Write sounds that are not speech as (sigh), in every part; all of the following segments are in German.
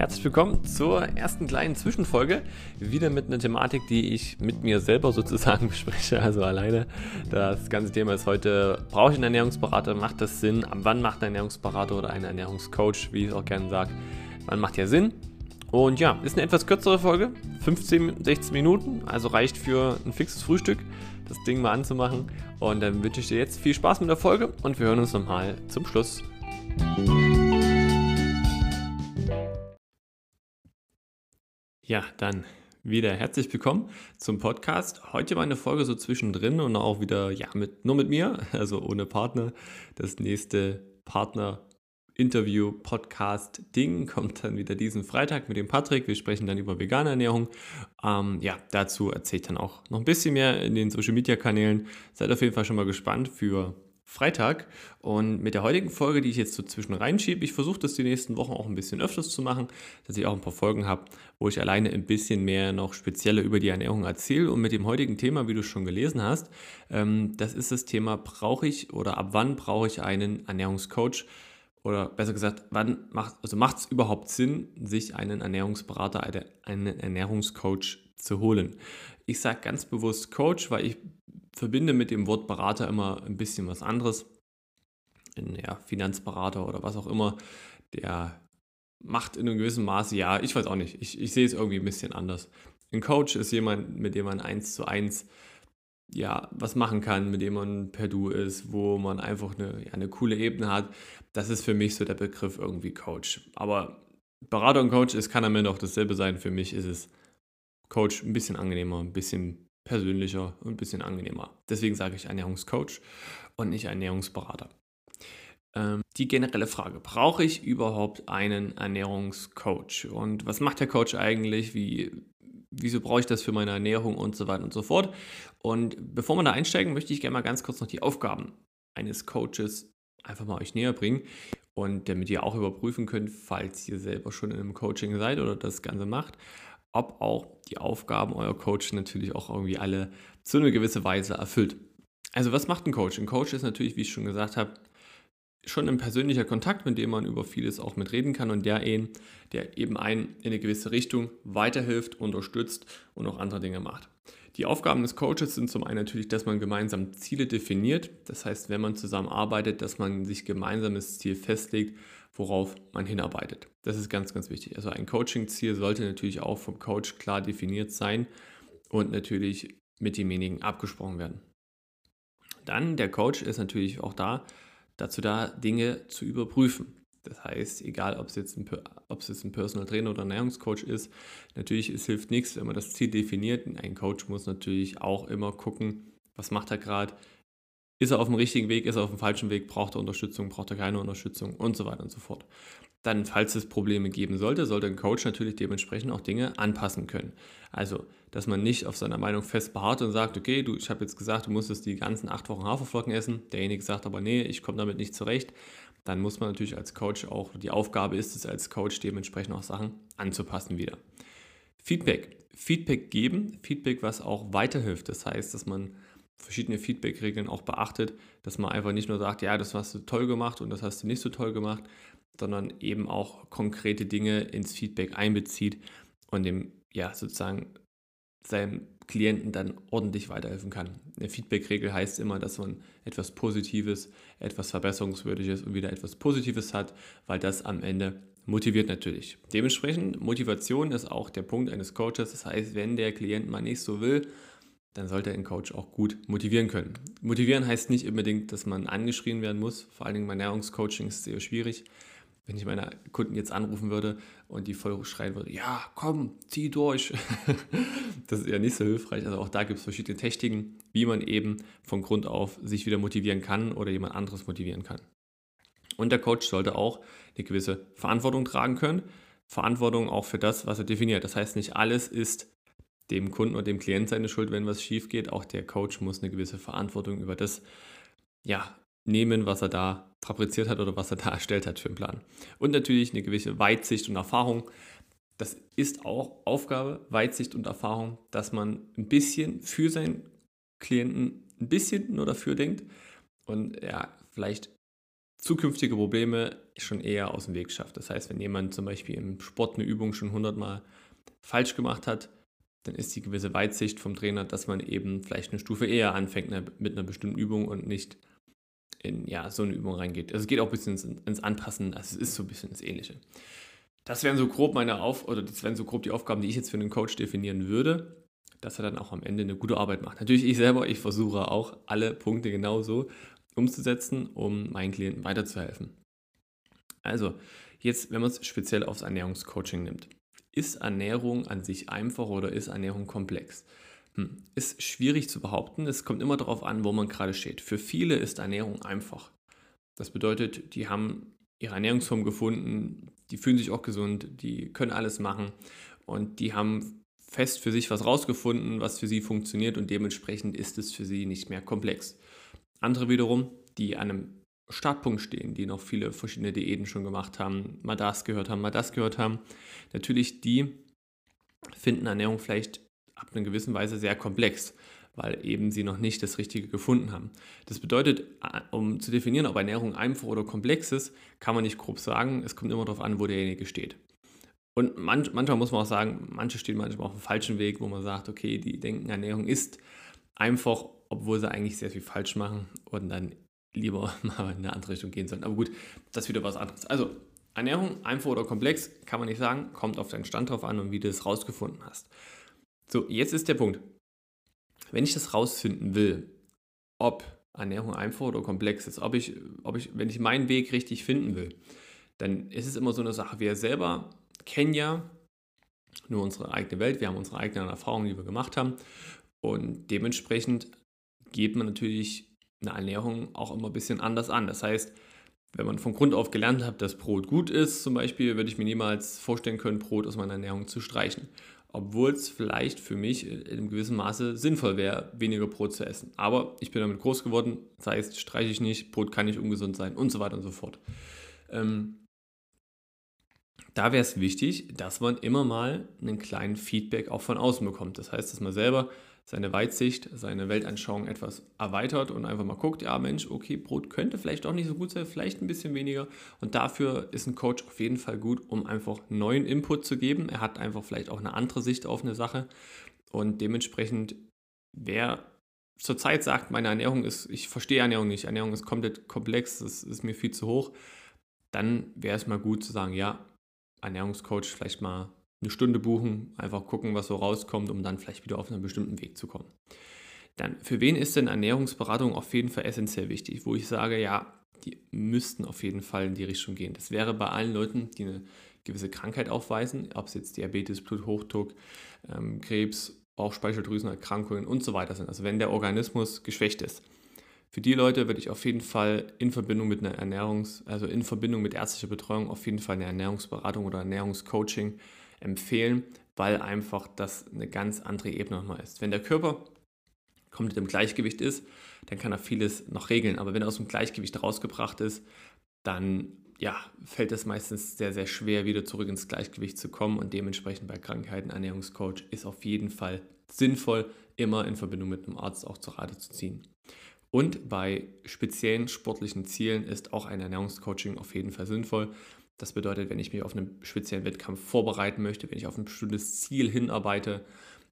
Herzlich willkommen zur ersten kleinen Zwischenfolge. Wieder mit einer Thematik, die ich mit mir selber sozusagen (laughs) bespreche, also alleine. Das ganze Thema ist heute, brauche ich einen Ernährungsberater? Macht das Sinn? Ab wann macht ein Ernährungsberater oder ein Ernährungscoach, wie ich es auch gerne sage? Wann macht ja Sinn? Und ja, ist eine etwas kürzere Folge, 15, 16 Minuten, also reicht für ein fixes Frühstück, das Ding mal anzumachen. Und dann wünsche ich dir jetzt viel Spaß mit der Folge und wir hören uns nochmal zum Schluss. Ja, dann wieder herzlich willkommen zum Podcast. Heute war eine Folge so zwischendrin und auch wieder ja mit nur mit mir, also ohne Partner. Das nächste Partner Interview Podcast Ding kommt dann wieder diesen Freitag mit dem Patrick. Wir sprechen dann über vegane Ernährung. Ähm, ja, dazu erzähle ich dann auch noch ein bisschen mehr in den Social Media Kanälen. Seid auf jeden Fall schon mal gespannt für Freitag. Und mit der heutigen Folge, die ich jetzt so zwischen reinschiebe, ich versuche das die nächsten Wochen auch ein bisschen öfters zu machen, dass ich auch ein paar Folgen habe, wo ich alleine ein bisschen mehr noch spezieller über die Ernährung erzähle. Und mit dem heutigen Thema, wie du schon gelesen hast, ähm, das ist das Thema, brauche ich oder ab wann brauche ich einen Ernährungscoach? Oder besser gesagt, wann macht also macht es überhaupt Sinn, sich einen Ernährungsberater, einen Ernährungscoach zu holen? Ich sage ganz bewusst Coach, weil ich verbinde mit dem Wort Berater immer ein bisschen was anderes. Ein ja, Finanzberater oder was auch immer, der macht in einem gewissen Maße, ja, ich weiß auch nicht, ich, ich sehe es irgendwie ein bisschen anders. Ein Coach ist jemand, mit dem man eins zu eins ja, was machen kann, mit dem man per Du ist, wo man einfach eine, ja, eine coole Ebene hat. Das ist für mich so der Begriff irgendwie Coach. Aber Berater und Coach, es kann am Ende auch dasselbe sein. Für mich ist es Coach ein bisschen angenehmer, ein bisschen persönlicher und ein bisschen angenehmer. Deswegen sage ich Ernährungscoach und nicht Ernährungsberater. Ähm, die generelle Frage, brauche ich überhaupt einen Ernährungscoach? Und was macht der Coach eigentlich? Wie, wieso brauche ich das für meine Ernährung und so weiter und so fort? Und bevor wir da einsteigen, möchte ich gerne mal ganz kurz noch die Aufgaben eines Coaches einfach mal euch näher bringen und damit ihr auch überprüfen könnt, falls ihr selber schon in einem Coaching seid oder das Ganze macht, ob auch die Aufgaben euer Coach natürlich auch irgendwie alle zu einer gewissen Weise erfüllt. Also was macht ein Coach? Ein Coach ist natürlich, wie ich schon gesagt habe, schon ein persönlicher Kontakt, mit dem man über vieles auch mitreden kann und der, ihn, der eben einen in eine gewisse Richtung weiterhilft, unterstützt und auch andere Dinge macht. Die Aufgaben des Coaches sind zum einen natürlich, dass man gemeinsam Ziele definiert. Das heißt, wenn man zusammenarbeitet, dass man sich gemeinsames Ziel festlegt worauf man hinarbeitet. Das ist ganz, ganz wichtig. Also ein Coaching-Ziel sollte natürlich auch vom Coach klar definiert sein und natürlich mit demjenigen abgesprochen werden. Dann der Coach ist natürlich auch da, dazu da, Dinge zu überprüfen. Das heißt, egal ob es jetzt ein, ob es jetzt ein Personal Trainer oder Ernährungscoach ist, natürlich, es hilft nichts, wenn man das Ziel definiert. Ein Coach muss natürlich auch immer gucken, was macht er gerade, ist er auf dem richtigen Weg, ist er auf dem falschen Weg, braucht er Unterstützung, braucht er keine Unterstützung und so weiter und so fort. Dann, falls es Probleme geben sollte, sollte ein Coach natürlich dementsprechend auch Dinge anpassen können. Also, dass man nicht auf seiner Meinung fest beharrt und sagt, okay, du, ich habe jetzt gesagt, du musstest die ganzen acht Wochen Haferflocken essen. Derjenige sagt aber, nee, ich komme damit nicht zurecht. Dann muss man natürlich als Coach auch, die Aufgabe ist es als Coach dementsprechend auch Sachen anzupassen wieder. Feedback. Feedback geben, Feedback, was auch weiterhilft. Das heißt, dass man verschiedene Feedback-Regeln auch beachtet, dass man einfach nicht nur sagt, ja, das hast du toll gemacht und das hast du nicht so toll gemacht, sondern eben auch konkrete Dinge ins Feedback einbezieht und dem, ja, sozusagen seinem Klienten dann ordentlich weiterhelfen kann. Eine Feedback-Regel heißt immer, dass man etwas Positives, etwas Verbesserungswürdiges und wieder etwas Positives hat, weil das am Ende motiviert natürlich. Dementsprechend, Motivation ist auch der Punkt eines Coaches. Das heißt, wenn der Klient mal nicht so will, dann sollte ein Coach auch gut motivieren können. Motivieren heißt nicht unbedingt, dass man angeschrien werden muss. Vor allen Dingen bei Ernährungscoaching ist es sehr schwierig. Wenn ich meine Kunden jetzt anrufen würde und die voll schreien würde, ja, komm, zieh durch. (laughs) das ist ja nicht so hilfreich. Also auch da gibt es verschiedene Techniken, wie man eben von Grund auf sich wieder motivieren kann oder jemand anderes motivieren kann. Und der Coach sollte auch eine gewisse Verantwortung tragen können. Verantwortung auch für das, was er definiert. Das heißt, nicht alles ist dem Kunden und dem Klient seine Schuld, wenn was schief geht. Auch der Coach muss eine gewisse Verantwortung über das ja, nehmen, was er da fabriziert hat oder was er (laughs) da erstellt hat für einen Plan. Und natürlich eine gewisse Weitsicht und Erfahrung. Das ist auch Aufgabe, Weitsicht und Erfahrung, dass man ein bisschen für seinen Klienten ein bisschen nur dafür denkt und ja, vielleicht zukünftige Probleme schon eher aus dem Weg schafft. Das heißt, wenn jemand zum Beispiel im Sport eine Übung schon hundertmal falsch gemacht hat, dann ist die gewisse Weitsicht vom Trainer, dass man eben vielleicht eine Stufe eher anfängt ne, mit einer bestimmten Übung und nicht in ja, so eine Übung reingeht. Also es geht auch ein bisschen ins, ins Anpassen, also es ist so ein bisschen das Ähnliche. Das wären so grob meine Auf oder das wären so grob die Aufgaben, die ich jetzt für einen Coach definieren würde, dass er dann auch am Ende eine gute Arbeit macht. Natürlich ich selber, ich versuche auch alle Punkte genauso umzusetzen, um meinen Klienten weiterzuhelfen. Also, jetzt, wenn man es speziell aufs Ernährungscoaching nimmt. Ist Ernährung an sich einfach oder ist Ernährung komplex? Hm, ist schwierig zu behaupten. Es kommt immer darauf an, wo man gerade steht. Für viele ist Ernährung einfach. Das bedeutet, die haben ihre Ernährungsform gefunden, die fühlen sich auch gesund, die können alles machen und die haben fest für sich was rausgefunden, was für sie funktioniert und dementsprechend ist es für sie nicht mehr komplex. Andere wiederum, die an einem Startpunkt stehen, die noch viele verschiedene Diäten schon gemacht haben, mal das gehört haben, mal das gehört haben, natürlich die finden Ernährung vielleicht ab einer gewissen Weise sehr komplex, weil eben sie noch nicht das Richtige gefunden haben. Das bedeutet, um zu definieren, ob Ernährung einfach oder komplex ist, kann man nicht grob sagen. Es kommt immer darauf an, wo derjenige steht. Und manch, manchmal muss man auch sagen, manche stehen manchmal auf dem falschen Weg, wo man sagt, okay, die denken, Ernährung ist einfach, obwohl sie eigentlich sehr viel falsch machen und dann lieber (laughs) mal in eine andere Richtung gehen sollen. Aber gut, das ist wieder was anderes. Also, Ernährung, einfach oder komplex, kann man nicht sagen, kommt auf deinen Stand drauf an und wie du es rausgefunden hast. So, jetzt ist der Punkt. Wenn ich das rausfinden will, ob Ernährung einfach oder komplex ist, ob ich, ob ich, wenn ich meinen Weg richtig finden will, dann ist es immer so eine Sache. Wir selber kennen ja nur unsere eigene Welt, wir haben unsere eigenen Erfahrungen, die wir gemacht haben und dementsprechend geht man natürlich eine Ernährung auch immer ein bisschen anders an. Das heißt, wenn man von Grund auf gelernt hat, dass Brot gut ist, zum Beispiel, würde ich mir niemals vorstellen können, Brot aus meiner Ernährung zu streichen. Obwohl es vielleicht für mich in einem gewissen Maße sinnvoll wäre, weniger Brot zu essen. Aber ich bin damit groß geworden, das heißt, streiche ich nicht, Brot kann nicht ungesund sein und so weiter und so fort. Ähm, da wäre es wichtig, dass man immer mal einen kleinen Feedback auch von außen bekommt. Das heißt, dass man selber seine Weitsicht, seine Weltanschauung etwas erweitert und einfach mal guckt, ja Mensch, okay, Brot könnte vielleicht auch nicht so gut sein, vielleicht ein bisschen weniger. Und dafür ist ein Coach auf jeden Fall gut, um einfach neuen Input zu geben. Er hat einfach vielleicht auch eine andere Sicht auf eine Sache. Und dementsprechend, wer zurzeit sagt, meine Ernährung ist, ich verstehe Ernährung nicht, Ernährung ist komplett komplex, das ist mir viel zu hoch, dann wäre es mal gut zu sagen, ja, Ernährungscoach vielleicht mal eine Stunde buchen, einfach gucken, was so rauskommt, um dann vielleicht wieder auf einen bestimmten Weg zu kommen. Dann, für wen ist denn Ernährungsberatung auf jeden Fall essentiell wichtig? Wo ich sage, ja, die müssten auf jeden Fall in die Richtung gehen. Das wäre bei allen Leuten, die eine gewisse Krankheit aufweisen, ob es jetzt Diabetes, Bluthochdruck, ähm, Krebs, Bauchspeicheldrüsenerkrankungen und so weiter sind. Also wenn der Organismus geschwächt ist. Für die Leute würde ich auf jeden Fall in Verbindung mit einer Ernährungs-, also in Verbindung mit ärztlicher Betreuung auf jeden Fall eine Ernährungsberatung oder Ernährungscoaching empfehlen, weil einfach das eine ganz andere Ebene nochmal ist. Wenn der Körper komplett im Gleichgewicht ist, dann kann er vieles noch regeln. Aber wenn er aus dem Gleichgewicht rausgebracht ist, dann ja, fällt es meistens sehr, sehr schwer, wieder zurück ins Gleichgewicht zu kommen. Und dementsprechend bei Krankheiten Ernährungscoach ist auf jeden Fall sinnvoll, immer in Verbindung mit einem Arzt auch zu Rate zu ziehen. Und bei speziellen sportlichen Zielen ist auch ein Ernährungscoaching auf jeden Fall sinnvoll. Das bedeutet, wenn ich mich auf einen speziellen Wettkampf vorbereiten möchte, wenn ich auf ein bestimmtes Ziel hinarbeite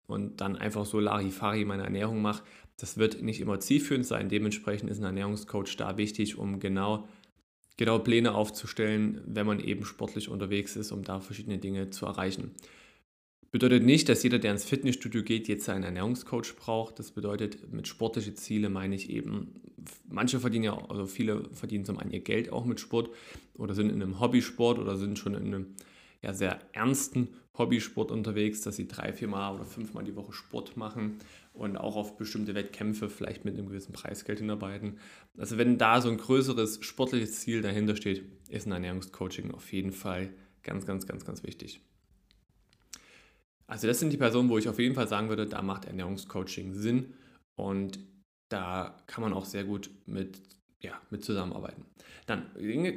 und dann einfach so Larifari meine Ernährung mache, das wird nicht immer zielführend sein. Dementsprechend ist ein Ernährungscoach da wichtig, um genau, genau Pläne aufzustellen, wenn man eben sportlich unterwegs ist, um da verschiedene Dinge zu erreichen. Bedeutet nicht, dass jeder, der ins Fitnessstudio geht, jetzt einen Ernährungscoach braucht. Das bedeutet, mit sportlichen Zielen meine ich eben, manche verdienen ja, also viele verdienen zum einen ihr Geld auch mit Sport oder sind in einem Hobbysport oder sind schon in einem ja, sehr ernsten Hobbysport unterwegs, dass sie drei, viermal oder fünfmal die Woche Sport machen und auch auf bestimmte Wettkämpfe vielleicht mit einem gewissen Preisgeld hinarbeiten. Also wenn da so ein größeres sportliches Ziel dahinter steht, ist ein Ernährungscoaching auf jeden Fall ganz, ganz, ganz, ganz wichtig. Also das sind die Personen, wo ich auf jeden Fall sagen würde, da macht Ernährungscoaching Sinn und da kann man auch sehr gut mit, ja, mit zusammenarbeiten. Dann,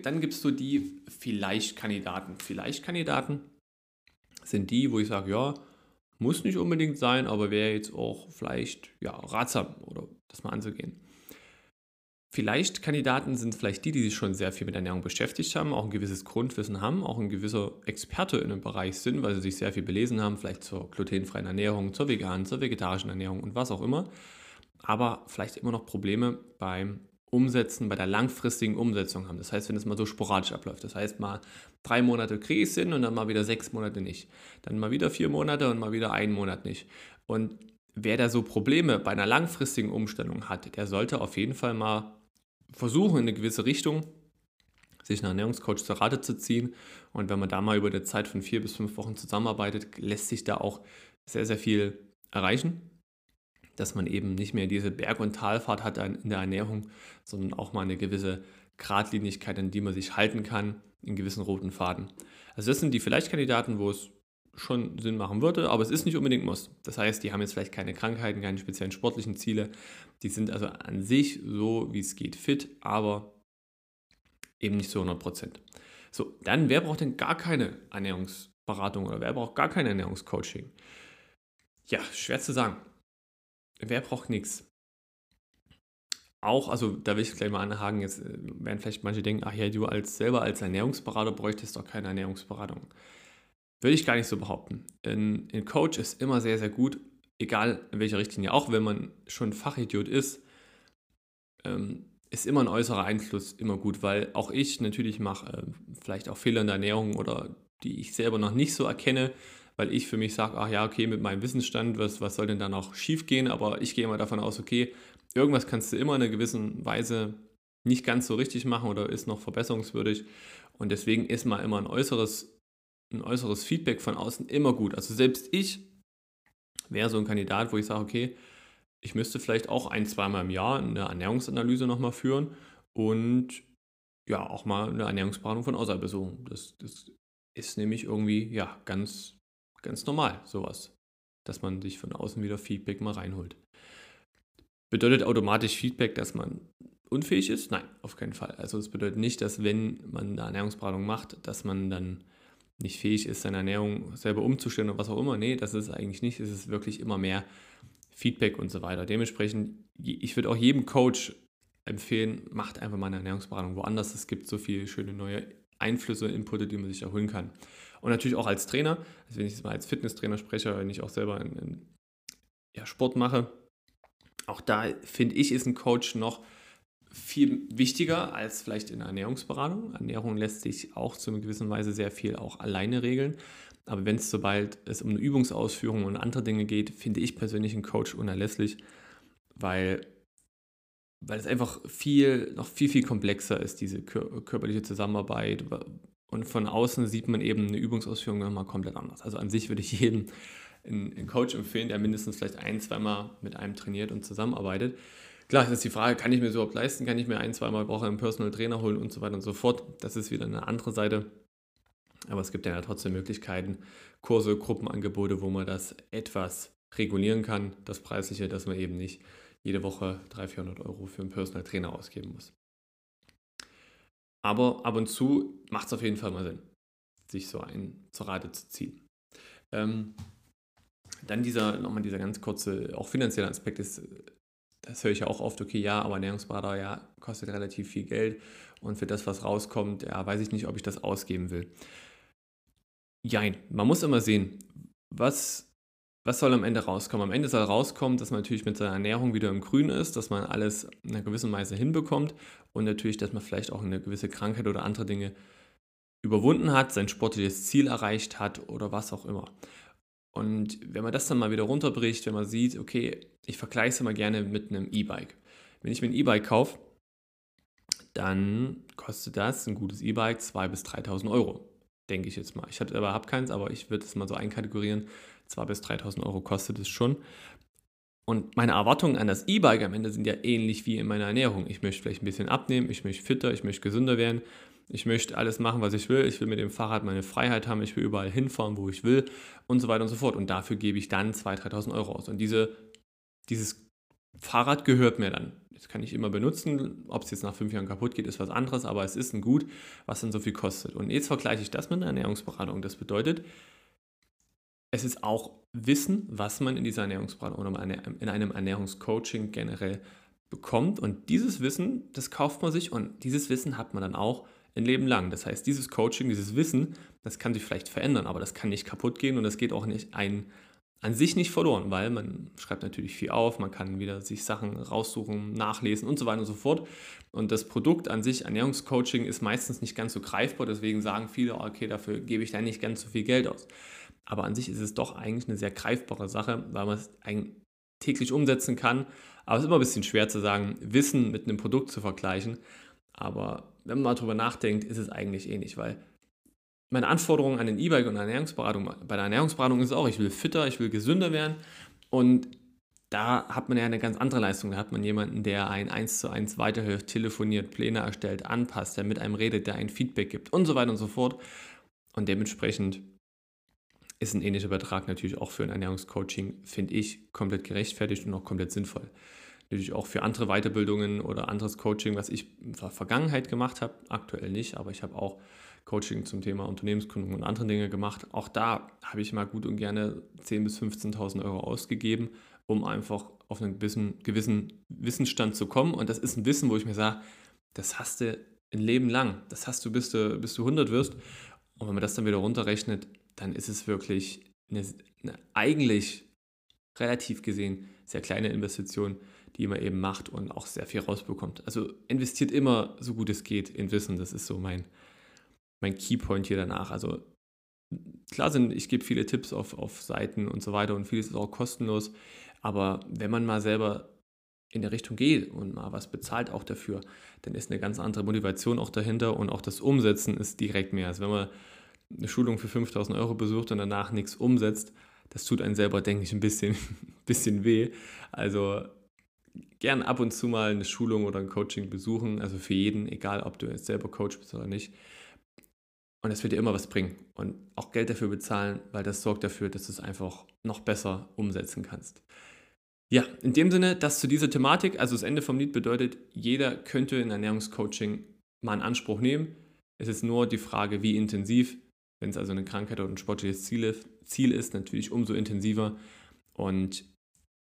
dann es so die Vielleicht-Kandidaten. Vielleicht-Kandidaten sind die, wo ich sage, ja, muss nicht unbedingt sein, aber wäre jetzt auch vielleicht ja, ratsam oder das mal anzugehen. Vielleicht Kandidaten sind vielleicht die, die sich schon sehr viel mit Ernährung beschäftigt haben, auch ein gewisses Grundwissen haben, auch ein gewisser Experte in dem Bereich sind, weil sie sich sehr viel belesen haben, vielleicht zur glutenfreien Ernährung, zur veganen, zur vegetarischen Ernährung und was auch immer. Aber vielleicht immer noch Probleme beim Umsetzen, bei der langfristigen Umsetzung haben. Das heißt, wenn es mal so sporadisch abläuft. Das heißt, mal drei Monate kriege ich es hin und dann mal wieder sechs Monate nicht. Dann mal wieder vier Monate und mal wieder einen Monat nicht. Und wer da so Probleme bei einer langfristigen Umstellung hat, der sollte auf jeden Fall mal versuchen, in eine gewisse Richtung sich einen Ernährungscoach zur Rate zu ziehen. Und wenn man da mal über eine Zeit von vier bis fünf Wochen zusammenarbeitet, lässt sich da auch sehr, sehr viel erreichen. Dass man eben nicht mehr diese Berg- und Talfahrt hat in der Ernährung, sondern auch mal eine gewisse Gradlinigkeit, an die man sich halten kann, in gewissen roten Faden. Also das sind die Vielleicht-Kandidaten, wo es schon Sinn machen würde, aber es ist nicht unbedingt muss. Das heißt, die haben jetzt vielleicht keine Krankheiten, keine speziellen sportlichen Ziele. Die sind also an sich so, wie es geht, fit, aber eben nicht zu 100 Prozent. So, dann, wer braucht denn gar keine Ernährungsberatung oder wer braucht gar kein Ernährungscoaching? Ja, schwer zu sagen. Wer braucht nichts? Auch, also da will ich gleich mal anhaken, jetzt äh, werden vielleicht manche denken, ach ja, du als selber als Ernährungsberater bräuchtest doch keine Ernährungsberatung. Würde ich gar nicht so behaupten. Ein, ein Coach ist immer sehr, sehr gut, egal in welcher Richtlinie, auch wenn man schon Fachidiot ist, ähm, ist immer ein äußerer Einfluss immer gut, weil auch ich natürlich mache äh, vielleicht auch Fehler in der Ernährung oder die ich selber noch nicht so erkenne, weil ich für mich sage, ach ja, okay, mit meinem Wissensstand, was, was soll denn da noch schief gehen? Aber ich gehe immer davon aus, okay, irgendwas kannst du immer in einer gewissen Weise nicht ganz so richtig machen oder ist noch verbesserungswürdig. Und deswegen ist mal immer ein äußeres ein äußeres Feedback von außen immer gut. Also selbst ich wäre so ein Kandidat, wo ich sage, okay, ich müsste vielleicht auch ein, zweimal im Jahr eine Ernährungsanalyse nochmal führen und ja, auch mal eine Ernährungsberatung von außerhalb besuchen. Das, das ist nämlich irgendwie, ja, ganz, ganz normal, sowas. Dass man sich von außen wieder Feedback mal reinholt. Bedeutet automatisch Feedback, dass man unfähig ist? Nein, auf keinen Fall. Also es bedeutet nicht, dass wenn man eine Ernährungsberatung macht, dass man dann nicht fähig ist, seine Ernährung selber umzustellen oder was auch immer. Nee, das ist eigentlich nicht. Es ist wirklich immer mehr Feedback und so weiter. Dementsprechend, ich würde auch jedem Coach empfehlen, macht einfach mal eine Ernährungsberatung woanders. Es gibt so viele schöne neue Einflüsse, Inputte, die man sich erholen kann. Und natürlich auch als Trainer, also wenn ich jetzt mal als Fitnesstrainer spreche, wenn ich auch selber in, in ja, Sport mache, auch da finde ich, ist ein Coach noch viel wichtiger als vielleicht in Ernährungsberatung. Ernährung lässt sich auch zu einer gewissen Weise sehr viel auch alleine regeln. Aber wenn es sobald es um eine Übungsausführung und andere Dinge geht, finde ich persönlich einen Coach unerlässlich, weil, weil es einfach viel, noch viel, viel komplexer ist, diese körperliche Zusammenarbeit. Und von außen sieht man eben eine Übungsausführung nochmal komplett anders. Also an sich würde ich jedem einen Coach empfehlen, der mindestens vielleicht ein, zweimal mit einem trainiert und zusammenarbeitet. Klar, ist die Frage, kann ich mir so überhaupt leisten? Kann ich mir ein, zweimal Woche einen Personal Trainer holen und so weiter und so fort? Das ist wieder eine andere Seite. Aber es gibt ja trotzdem Möglichkeiten, Kurse, Gruppenangebote, wo man das etwas regulieren kann, das Preisliche, dass man eben nicht jede Woche 300, 400 Euro für einen Personal Trainer ausgeben muss. Aber ab und zu macht es auf jeden Fall mal Sinn, sich so einen zur Rate zu ziehen. Ähm, dann dieser, nochmal dieser ganz kurze, auch finanzielle Aspekt ist das höre ich ja auch oft, okay, ja, aber Ernährungsberater, ja, kostet relativ viel Geld und für das, was rauskommt, ja, weiß ich nicht, ob ich das ausgeben will. Jein, man muss immer sehen, was, was soll am Ende rauskommen. Am Ende soll rauskommen, dass man natürlich mit seiner Ernährung wieder im Grün ist, dass man alles in einer gewissen Weise hinbekommt und natürlich, dass man vielleicht auch eine gewisse Krankheit oder andere Dinge überwunden hat, sein sportliches Ziel erreicht hat oder was auch immer. Und wenn man das dann mal wieder runterbricht, wenn man sieht, okay, ich vergleiche es immer gerne mit einem E-Bike. Wenn ich mir ein E-Bike kaufe, dann kostet das ein gutes E-Bike 2.000 bis 3.000 Euro, denke ich jetzt mal. Ich habe aber keins, aber ich würde es mal so einkategorieren. 2.000 bis 3.000 Euro kostet es schon. Und meine Erwartungen an das E-Bike am Ende sind ja ähnlich wie in meiner Ernährung. Ich möchte vielleicht ein bisschen abnehmen, ich möchte fitter, ich möchte gesünder werden, ich möchte alles machen, was ich will. Ich will mit dem Fahrrad meine Freiheit haben. Ich will überall hinfahren, wo ich will und so weiter und so fort. Und dafür gebe ich dann 2.000, 3.000 Euro aus. Und diese, dieses Fahrrad gehört mir dann. Das kann ich immer benutzen. Ob es jetzt nach fünf Jahren kaputt geht, ist was anderes. Aber es ist ein Gut, was dann so viel kostet. Und jetzt vergleiche ich das mit einer Ernährungsberatung. Das bedeutet, es ist auch Wissen, was man in dieser Ernährungsberatung oder in einem Ernährungscoaching generell bekommt und dieses Wissen, das kauft man sich und dieses Wissen hat man dann auch ein Leben lang. Das heißt, dieses Coaching, dieses Wissen, das kann sich vielleicht verändern, aber das kann nicht kaputt gehen und das geht auch nicht ein, an sich nicht verloren, weil man schreibt natürlich viel auf, man kann wieder sich Sachen raussuchen, nachlesen und so weiter und so fort. Und das Produkt an sich, Ernährungscoaching, ist meistens nicht ganz so greifbar, deswegen sagen viele, okay, dafür gebe ich da nicht ganz so viel Geld aus. Aber an sich ist es doch eigentlich eine sehr greifbare Sache, weil man es täglich umsetzen kann. Aber es ist immer ein bisschen schwer zu sagen, Wissen mit einem Produkt zu vergleichen. Aber wenn man mal drüber nachdenkt, ist es eigentlich ähnlich, weil meine Anforderungen an den E-Bike und Ernährungsberatung, bei der Ernährungsberatung ist auch, ich will fitter, ich will gesünder werden und da hat man ja eine ganz andere Leistung. Da hat man jemanden, der ein eins zu eins weiterhilft, telefoniert, Pläne erstellt, anpasst, der mit einem redet, der ein Feedback gibt und so weiter und so fort. Und dementsprechend ist ein ähnlicher Betrag natürlich auch für ein Ernährungscoaching, finde ich, komplett gerechtfertigt und auch komplett sinnvoll. Natürlich auch für andere Weiterbildungen oder anderes Coaching, was ich in der Vergangenheit gemacht habe, aktuell nicht, aber ich habe auch Coaching zum Thema Unternehmensgründung und andere Dinge gemacht. Auch da habe ich mal gut und gerne 10.000 bis 15.000 Euro ausgegeben, um einfach auf einen gewissen, gewissen Wissensstand zu kommen. Und das ist ein Wissen, wo ich mir sage, das hast du ein Leben lang. Das hast du, bis du, bis du 100 wirst. Und wenn man das dann wieder runterrechnet, dann ist es wirklich eine, eine eigentlich relativ gesehen sehr kleine Investition, die man eben macht und auch sehr viel rausbekommt. Also investiert immer so gut es geht in Wissen. Das ist so mein, mein Keypoint hier danach. Also klar sind, ich gebe viele Tipps auf, auf Seiten und so weiter und vieles ist auch kostenlos. Aber wenn man mal selber in der Richtung geht und mal was bezahlt auch dafür, dann ist eine ganz andere Motivation auch dahinter und auch das Umsetzen ist direkt mehr. Also wenn man eine Schulung für 5000 Euro besucht und danach nichts umsetzt, das tut einen selber, denke ich, ein bisschen, (laughs) bisschen weh. Also gern ab und zu mal eine Schulung oder ein Coaching besuchen, also für jeden, egal ob du jetzt selber Coach bist oder nicht. Und das wird dir immer was bringen. Und auch Geld dafür bezahlen, weil das sorgt dafür, dass du es einfach noch besser umsetzen kannst. Ja, in dem Sinne, das zu dieser Thematik. Also das Ende vom Lied bedeutet, jeder könnte ein Ernährungscoaching mal in Anspruch nehmen. Es ist nur die Frage, wie intensiv. Wenn es also eine Krankheit oder ein sportliches Ziel ist, natürlich umso intensiver. Und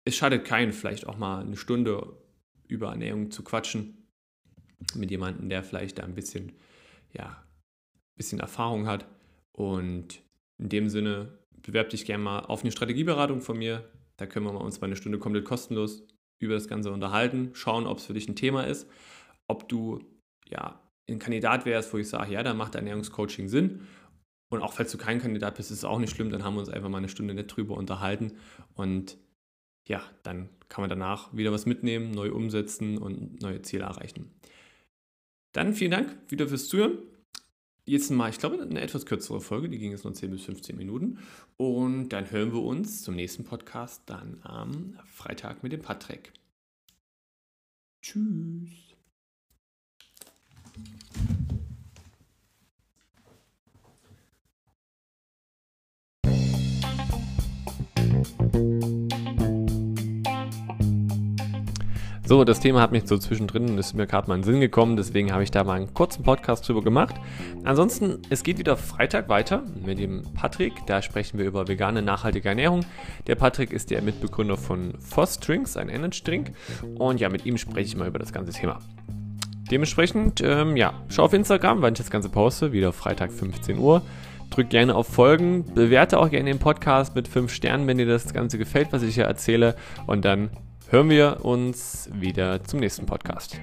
es schadet keinen, vielleicht auch mal eine Stunde über Ernährung zu quatschen mit jemandem, der vielleicht da ein bisschen, ja, bisschen Erfahrung hat. Und in dem Sinne, bewerb dich gerne mal auf eine Strategieberatung von mir. Da können wir uns mal eine Stunde komplett kostenlos über das Ganze unterhalten, schauen, ob es für dich ein Thema ist, ob du ja ein Kandidat wärst, wo ich sage, ja, da macht Ernährungscoaching Sinn. Und auch falls du kein Kandidat bist, ist es auch nicht schlimm, dann haben wir uns einfach mal eine Stunde nett drüber unterhalten und ja, dann kann man danach wieder was mitnehmen, neu umsetzen und neue Ziele erreichen. Dann vielen Dank wieder fürs Zuhören. Jetzt mal, ich glaube, eine etwas kürzere Folge, die ging jetzt nur 10 bis 15 Minuten. Und dann hören wir uns zum nächsten Podcast dann am Freitag mit dem Patrick. Tschüss. So, das Thema hat mich so zwischendrin, ist mir gerade mal in den Sinn gekommen, deswegen habe ich da mal einen kurzen Podcast drüber gemacht. Ansonsten, es geht wieder Freitag weiter mit dem Patrick. Da sprechen wir über vegane, nachhaltige Ernährung. Der Patrick ist der Mitbegründer von Foss Drinks, ein Energy Drink. Und ja, mit ihm spreche ich mal über das ganze Thema. Dementsprechend, ähm, ja, schau auf Instagram, wann ich das Ganze poste, wieder Freitag 15 Uhr. Drück gerne auf Folgen, bewerte auch gerne den Podcast mit 5 Sternen, wenn dir das Ganze gefällt, was ich hier erzähle. Und dann hören wir uns wieder zum nächsten Podcast.